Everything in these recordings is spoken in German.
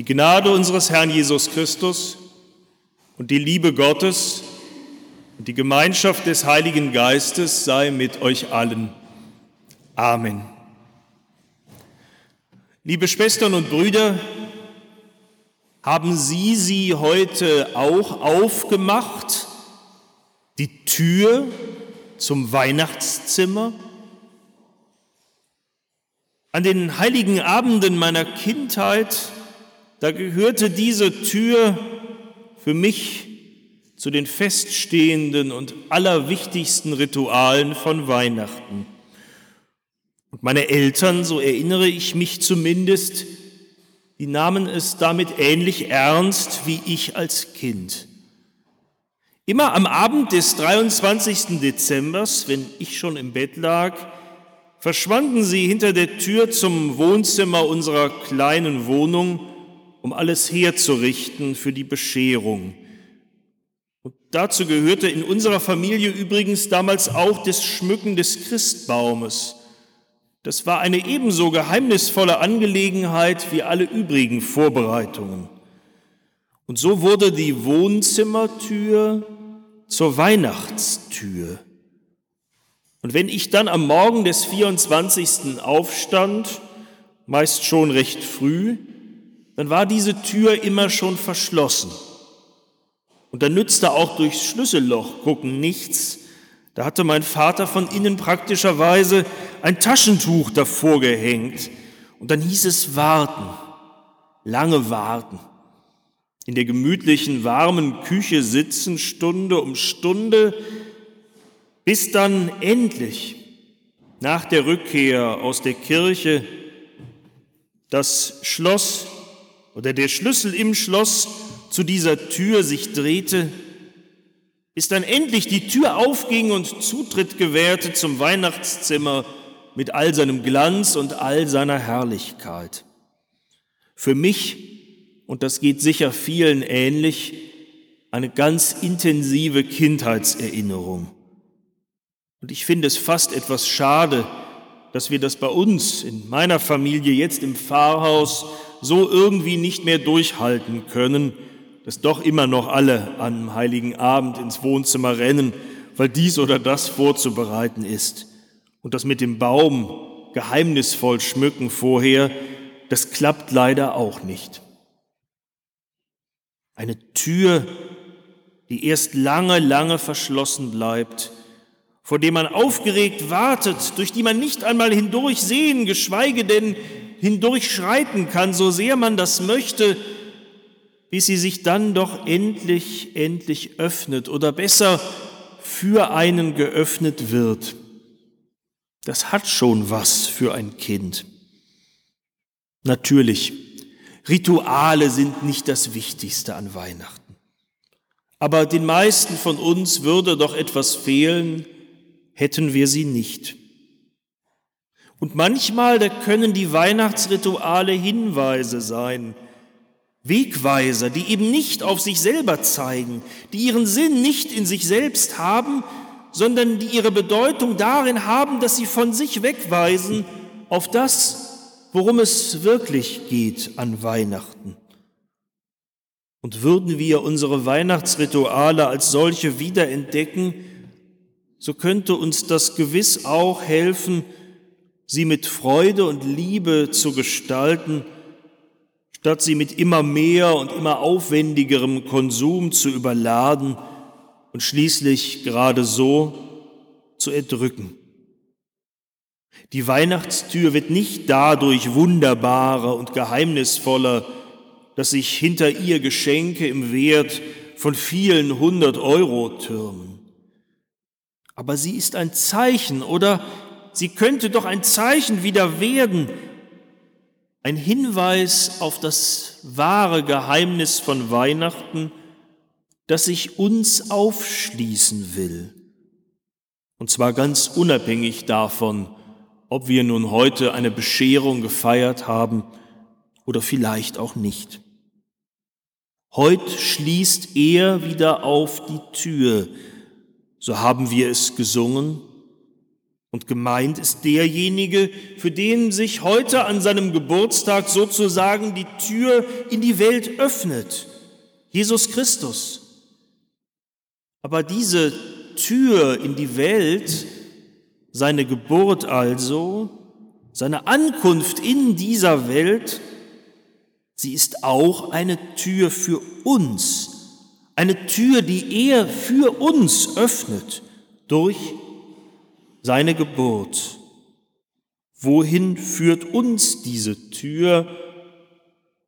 Die Gnade unseres Herrn Jesus Christus und die Liebe Gottes und die Gemeinschaft des Heiligen Geistes sei mit euch allen. Amen. Liebe Schwestern und Brüder, haben Sie sie heute auch aufgemacht, die Tür zum Weihnachtszimmer? An den heiligen Abenden meiner Kindheit, da gehörte diese Tür für mich zu den feststehenden und allerwichtigsten Ritualen von Weihnachten. Und meine Eltern, so erinnere ich mich zumindest, die nahmen es damit ähnlich ernst wie ich als Kind. Immer am Abend des 23. Dezembers, wenn ich schon im Bett lag, verschwanden sie hinter der Tür zum Wohnzimmer unserer kleinen Wohnung, um alles herzurichten für die Bescherung. Und dazu gehörte in unserer Familie übrigens damals auch das Schmücken des Christbaumes. Das war eine ebenso geheimnisvolle Angelegenheit wie alle übrigen Vorbereitungen. Und so wurde die Wohnzimmertür zur Weihnachtstür. Und wenn ich dann am Morgen des 24. aufstand, meist schon recht früh, dann war diese Tür immer schon verschlossen. Und dann nützte auch durchs Schlüsselloch gucken nichts, da hatte mein Vater von innen praktischerweise ein Taschentuch davor gehängt. Und dann hieß es warten, lange warten. In der gemütlichen, warmen Küche sitzen Stunde um Stunde, bis dann endlich nach der Rückkehr aus der Kirche das Schloss oder der Schlüssel im Schloss zu dieser Tür sich drehte bis dann endlich die Tür aufging und Zutritt gewährte zum Weihnachtszimmer mit all seinem Glanz und all seiner Herrlichkeit. Für mich, und das geht sicher vielen ähnlich, eine ganz intensive Kindheitserinnerung. Und ich finde es fast etwas schade, dass wir das bei uns in meiner Familie jetzt im Pfarrhaus so irgendwie nicht mehr durchhalten können, dass doch immer noch alle am heiligen Abend ins Wohnzimmer rennen, weil dies oder das vorzubereiten ist. Und das mit dem Baum geheimnisvoll schmücken vorher, das klappt leider auch nicht. Eine Tür, die erst lange, lange verschlossen bleibt, vor dem man aufgeregt wartet, durch die man nicht einmal hindurch sehen, geschweige denn hindurchschreiten kann, so sehr man das möchte, bis sie sich dann doch endlich, endlich öffnet oder besser für einen geöffnet wird. Das hat schon was für ein Kind. Natürlich, Rituale sind nicht das Wichtigste an Weihnachten. Aber den meisten von uns würde doch etwas fehlen, hätten wir sie nicht. Und manchmal, da können die Weihnachtsrituale Hinweise sein, Wegweiser, die eben nicht auf sich selber zeigen, die ihren Sinn nicht in sich selbst haben, sondern die ihre Bedeutung darin haben, dass sie von sich wegweisen auf das, worum es wirklich geht an Weihnachten. Und würden wir unsere Weihnachtsrituale als solche wiederentdecken, so könnte uns das gewiss auch helfen, sie mit Freude und Liebe zu gestalten, statt sie mit immer mehr und immer aufwendigerem Konsum zu überladen und schließlich gerade so zu erdrücken. Die Weihnachtstür wird nicht dadurch wunderbarer und geheimnisvoller, dass sich hinter ihr Geschenke im Wert von vielen hundert Euro türmen. Aber sie ist ein Zeichen oder sie könnte doch ein Zeichen wieder werden, ein Hinweis auf das wahre Geheimnis von Weihnachten, das sich uns aufschließen will. Und zwar ganz unabhängig davon, ob wir nun heute eine Bescherung gefeiert haben oder vielleicht auch nicht. Heute schließt er wieder auf die Tür, so haben wir es gesungen, Und gemeint ist derjenige, für den sich heute an seinem Geburtstag sozusagen die Tür in die Welt öffnet, Jesus Christus. Aber diese Tür in die Welt, seine Geburt also, seine Ankunft in dieser Welt, sie ist auch eine Tür für uns, eine Tür, die er für uns öffnet durch seine Geburt. Wohin führt uns diese Tür?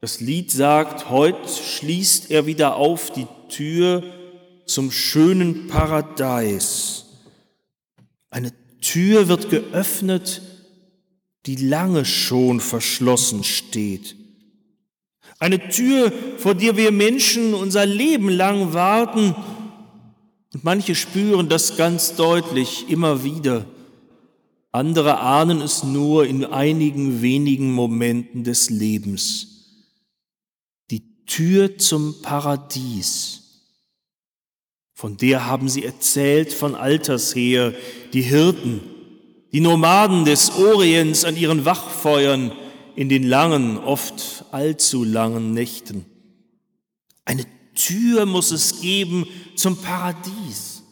Das Lied sagt, heute schließt er wieder auf die Tür zum schönen Paradies. Eine Tür wird geöffnet, die lange schon verschlossen steht. Eine Tür, vor der wir Menschen unser Leben lang warten, und manche spüren das ganz deutlich immer wieder. Andere ahnen es nur in einigen wenigen Momenten des Lebens. Die Tür zum Paradies. Von der haben sie erzählt von alters her, die Hirten, die Nomaden des Orients an ihren Wachfeuern in den langen, oft allzu langen Nächten. Eine Tür muss es geben zum Paradies.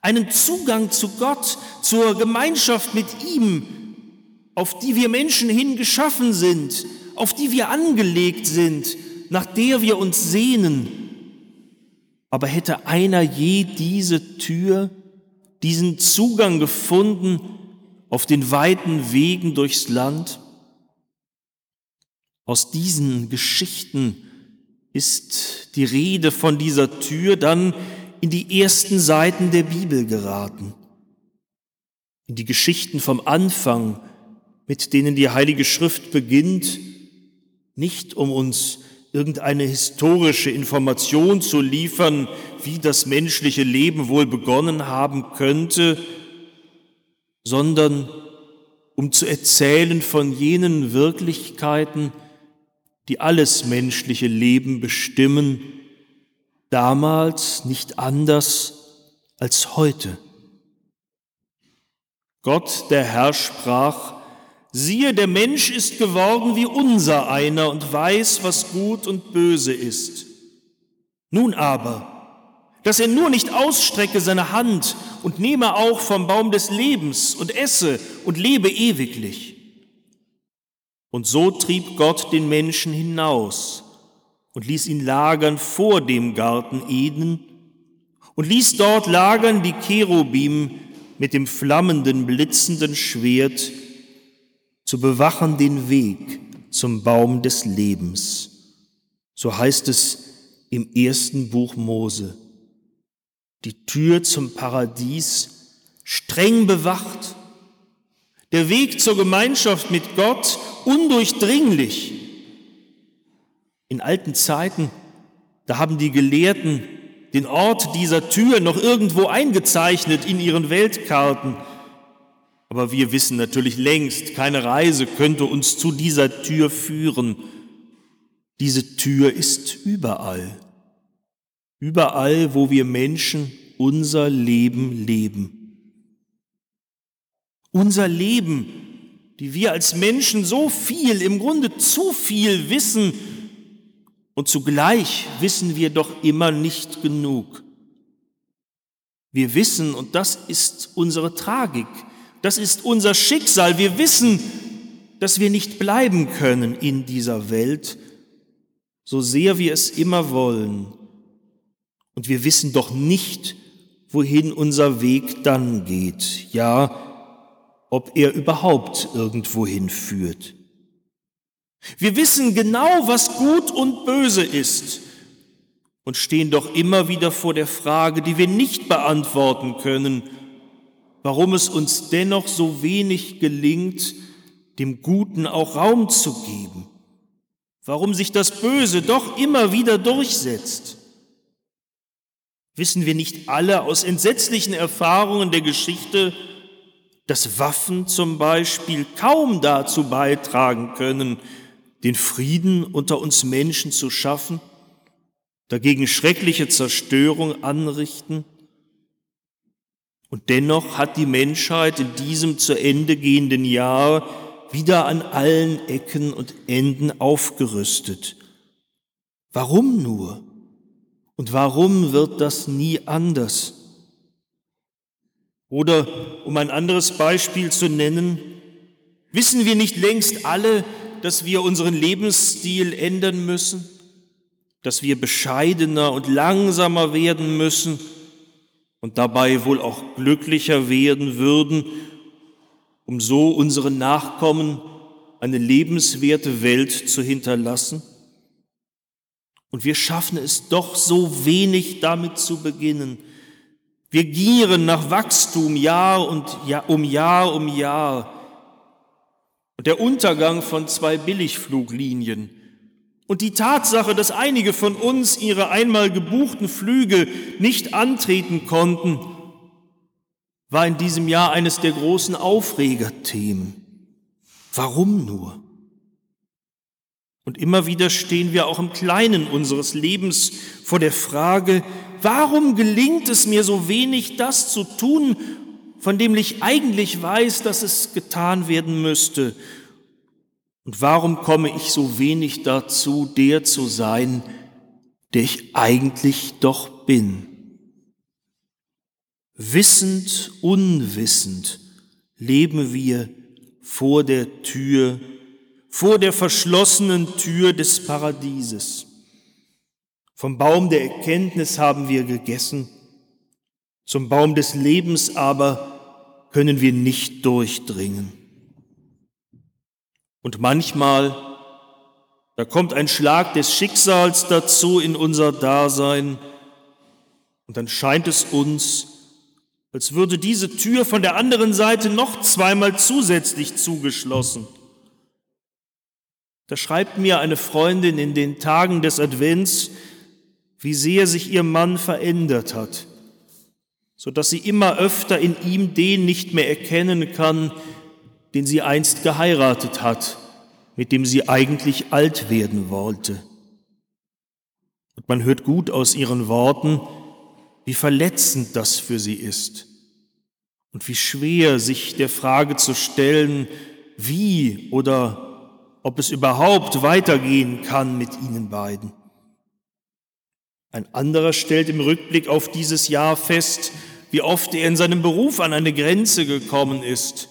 Einen Zugang zu Gott, zur Gemeinschaft mit ihm, auf die wir Menschen hin geschaffen sind, auf die wir angelegt sind, nach der wir uns sehnen. Aber hätte einer je diese Tür, diesen Zugang gefunden auf den weiten Wegen durchs Land? Aus diesen Geschichten ist die Rede von dieser Tür dann in die ersten Seiten der Bibel geraten, in die Geschichten vom Anfang, mit denen die Heilige Schrift beginnt, nicht um uns irgendeine historische Information zu liefern, wie das menschliche Leben wohl begonnen haben könnte, sondern um zu erzählen von jenen Wirklichkeiten, die alles menschliche Leben bestimmen, damals nicht anders als heute. Gott, der Herr, sprach, siehe, der Mensch ist geworden wie unser einer und weiß, was gut und böse ist. Nun aber, dass er nur nicht ausstrecke seine Hand und nehme auch vom Baum des Lebens und esse und lebe ewiglich. Und so trieb Gott den Menschen hinaus und ließ ihn lagern vor dem Garten Eden und ließ dort lagern die Cherubim mit dem flammenden, blitzenden Schwert zu bewachen den Weg zum Baum des Lebens. So heißt es im ersten Buch Mose. Die Tür zum Paradies streng bewacht, der Weg zur Gemeinschaft mit Gott undurchdringlich. In alten Zeiten, da haben die Gelehrten den Ort dieser Tür noch irgendwo eingezeichnet in ihren Weltkarten. Aber wir wissen natürlich längst, keine Reise könnte uns zu dieser Tür führen. Diese Tür ist überall. Überall, wo wir Menschen unser Leben leben. Unser Leben die wir als Menschen so viel, im Grunde zu viel wissen und zugleich wissen wir doch immer nicht genug. Wir wissen, und das ist unsere Tragik, das ist unser Schicksal, wir wissen, dass wir nicht bleiben können in dieser Welt, so sehr wir es immer wollen. Und wir wissen doch nicht, wohin unser Weg dann geht. Ja, ob er überhaupt irgendwohin führt. Wir wissen genau, was gut und böse ist und stehen doch immer wieder vor der Frage, die wir nicht beantworten können, warum es uns dennoch so wenig gelingt, dem Guten auch Raum zu geben, warum sich das Böse doch immer wieder durchsetzt. Wissen wir nicht alle aus entsetzlichen Erfahrungen der Geschichte, dass Waffen zum Beispiel kaum dazu beitragen können, den Frieden unter uns Menschen zu schaffen, dagegen schreckliche Zerstörung anrichten? Und dennoch hat die Menschheit in diesem zu Ende gehenden Jahr wieder an allen Ecken und Enden aufgerüstet. Warum nur? Und warum wird das nie anders? Oder um ein anderes Beispiel zu nennen, wissen wir nicht längst alle, dass wir unseren Lebensstil ändern müssen, dass wir bescheidener und langsamer werden müssen und dabei wohl auch glücklicher werden würden, um so unseren Nachkommen eine lebenswerte Welt zu hinterlassen? Und wir schaffen es doch so wenig damit zu beginnen. Wir gieren nach Wachstum Jahr und Jahr um Jahr um Jahr. Und der Untergang von zwei Billigfluglinien und die Tatsache, dass einige von uns ihre einmal gebuchten Flüge nicht antreten konnten, war in diesem Jahr eines der großen Aufregerthemen. Warum nur? Und immer wieder stehen wir auch im Kleinen unseres Lebens vor der Frage, warum gelingt es mir so wenig, das zu tun, von dem ich eigentlich weiß, dass es getan werden müsste? Und warum komme ich so wenig dazu, der zu sein, der ich eigentlich doch bin? Wissend, unwissend leben wir vor der Tür vor der verschlossenen Tür des Paradieses. Vom Baum der Erkenntnis haben wir gegessen, zum Baum des Lebens aber können wir nicht durchdringen. Und manchmal, da kommt ein Schlag des Schicksals dazu in unser Dasein, und dann scheint es uns, als würde diese Tür von der anderen Seite noch zweimal zusätzlich zugeschlossen. Da schreibt mir eine Freundin in den Tagen des Advents, wie sehr sich ihr Mann verändert hat, so dass sie immer öfter in ihm den nicht mehr erkennen kann, den sie einst geheiratet hat, mit dem sie eigentlich alt werden wollte. Und man hört gut aus ihren Worten, wie verletzend das für sie ist und wie schwer sich der Frage zu stellen, wie oder ob es überhaupt weitergehen kann mit ihnen beiden. Ein anderer stellt im Rückblick auf dieses Jahr fest, wie oft er in seinem Beruf an eine Grenze gekommen ist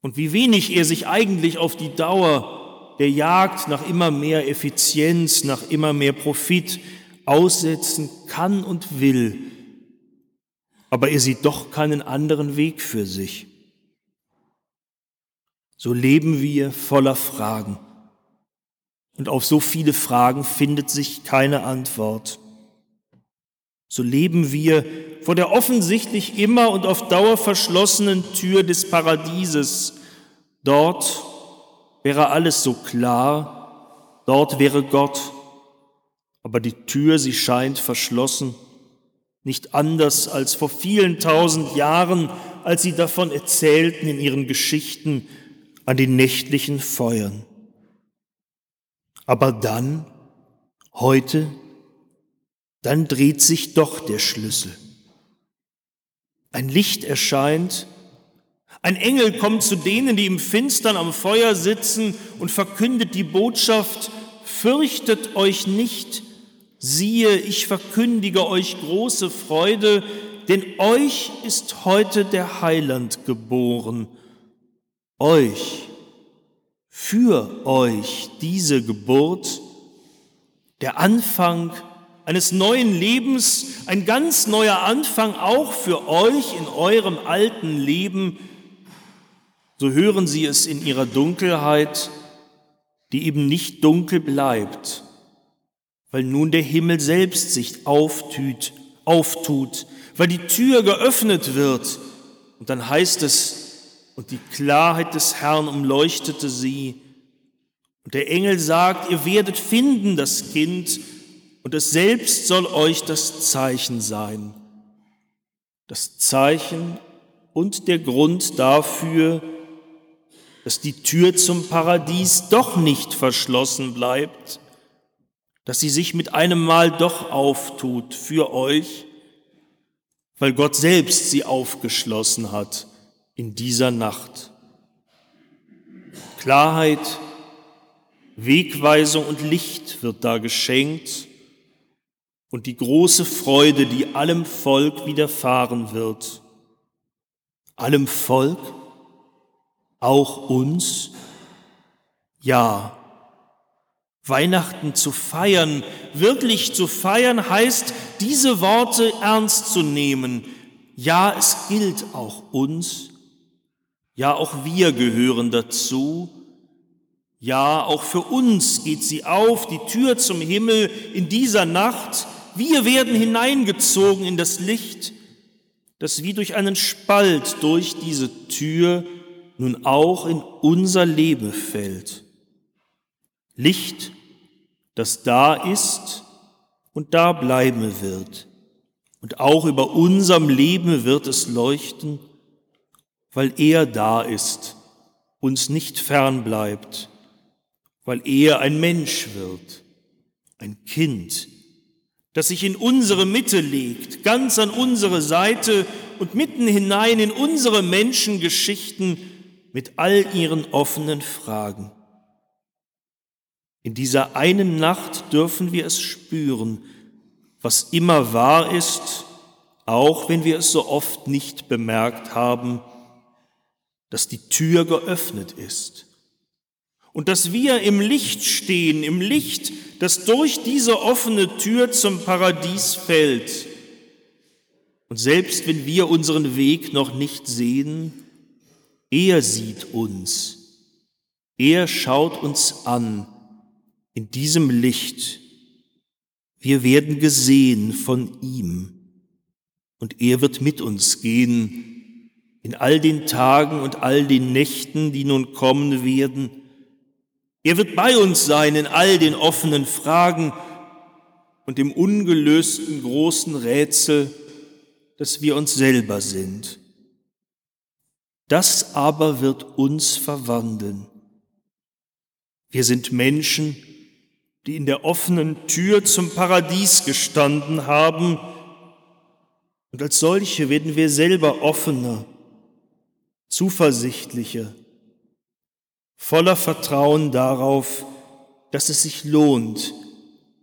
und wie wenig er sich eigentlich auf die Dauer der Jagd nach immer mehr Effizienz, nach immer mehr Profit aussetzen kann und will. Aber er sieht doch keinen anderen Weg für sich so leben wir voller Fragen. Und auf so viele Fragen findet sich keine Antwort. So leben wir vor der offensichtlich immer und auf Dauer verschlossenen Tür des Paradieses. Dort wäre alles so klar, dort wäre Gott, aber die Tür, sie scheint verschlossen, nicht anders als vor vielen tausend Jahren, als sie davon erzählten in ihren Geschichten, an den nächtlichen Feuern. Aber dann, heute, dann dreht sich doch der Schlüssel. Ein Licht erscheint, ein Engel kommt zu denen, die im Finstern am Feuer sitzen und verkündet die Botschaft, fürchtet euch nicht, siehe, ich verkündige euch große Freude, denn euch ist heute der Heiland geboren, euch, für euch diese Geburt, der Anfang eines neuen Lebens, ein ganz neuer Anfang auch für euch in eurem alten Leben, so hören Sie es in ihrer Dunkelheit, die eben nicht dunkel bleibt, weil nun der Himmel selbst sich auftut, auftut, weil die Tür geöffnet wird. Und dann heißt es, und die Klarheit des Herrn umleuchtete sie. Und der Engel sagt, ihr werdet finden das Kind, und es selbst soll euch das Zeichen sein. Das Zeichen und der Grund dafür, dass die Tür zum Paradies doch nicht verschlossen bleibt, dass sie sich mit einem Mal doch auftut für euch weil Gott selbst sie aufgeschlossen hat in dieser Nacht. Klarheit, Wegweisung und Licht wird da geschenkt und die große Freude, die allem Volk widerfahren wird. Allem Volk? Auch uns? Ja. Weihnachten zu feiern, wirklich zu feiern, heißt, diese Worte ernst zu nehmen. Ja, es gilt auch uns. Ja, auch wir gehören dazu. Ja, auch für uns geht sie auf, die Tür zum Himmel in dieser Nacht. Wir werden hineingezogen in das Licht, das wie durch einen Spalt durch diese Tür nun auch in unser Leben fällt. Licht, das da ist und da bleiben wird. Und auch über unserem Leben wird es leuchten, weil er da ist, uns nicht fern bleibt, weil er ein Mensch wird, ein Kind, das sich in unsere Mitte legt, ganz an unsere Seite und mitten hinein in unsere Menschengeschichten mit all ihren offenen Fragen. In dieser einen Nacht dürfen wir es spüren, was immer wahr ist, auch wenn wir es so oft nicht bemerkt haben, dass die Tür geöffnet ist und dass wir im Licht stehen, im Licht, das durch diese offene Tür zum Paradies fällt. Und selbst wenn wir unseren Weg noch nicht sehen, er sieht uns, er schaut uns an in diesem Licht. Wir werden gesehen von ihm und er wird mit uns gehen in all den Tagen und all den Nächten, die nun kommen werden. Er wird bei uns sein in all den offenen Fragen und dem ungelösten großen Rätsel, dass wir uns selber sind. Das aber wird uns verwandeln. Wir sind Menschen, die in der offenen Tür zum Paradies gestanden haben, und als solche werden wir selber offener, zuversichtlicher, voller Vertrauen darauf, dass es sich lohnt,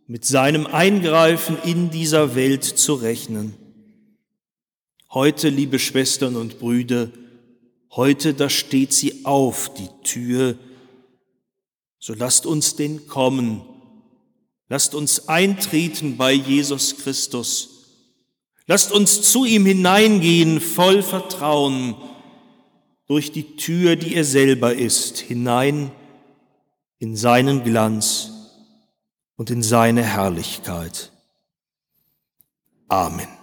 mit seinem Eingreifen in dieser Welt zu rechnen. Heute, liebe Schwestern und Brüder, heute, da steht sie auf, die Tür, so lasst uns den kommen, lasst uns eintreten bei Jesus Christus, lasst uns zu ihm hineingehen voll Vertrauen durch die Tür, die er selber ist, hinein in seinen Glanz und in seine Herrlichkeit. Amen.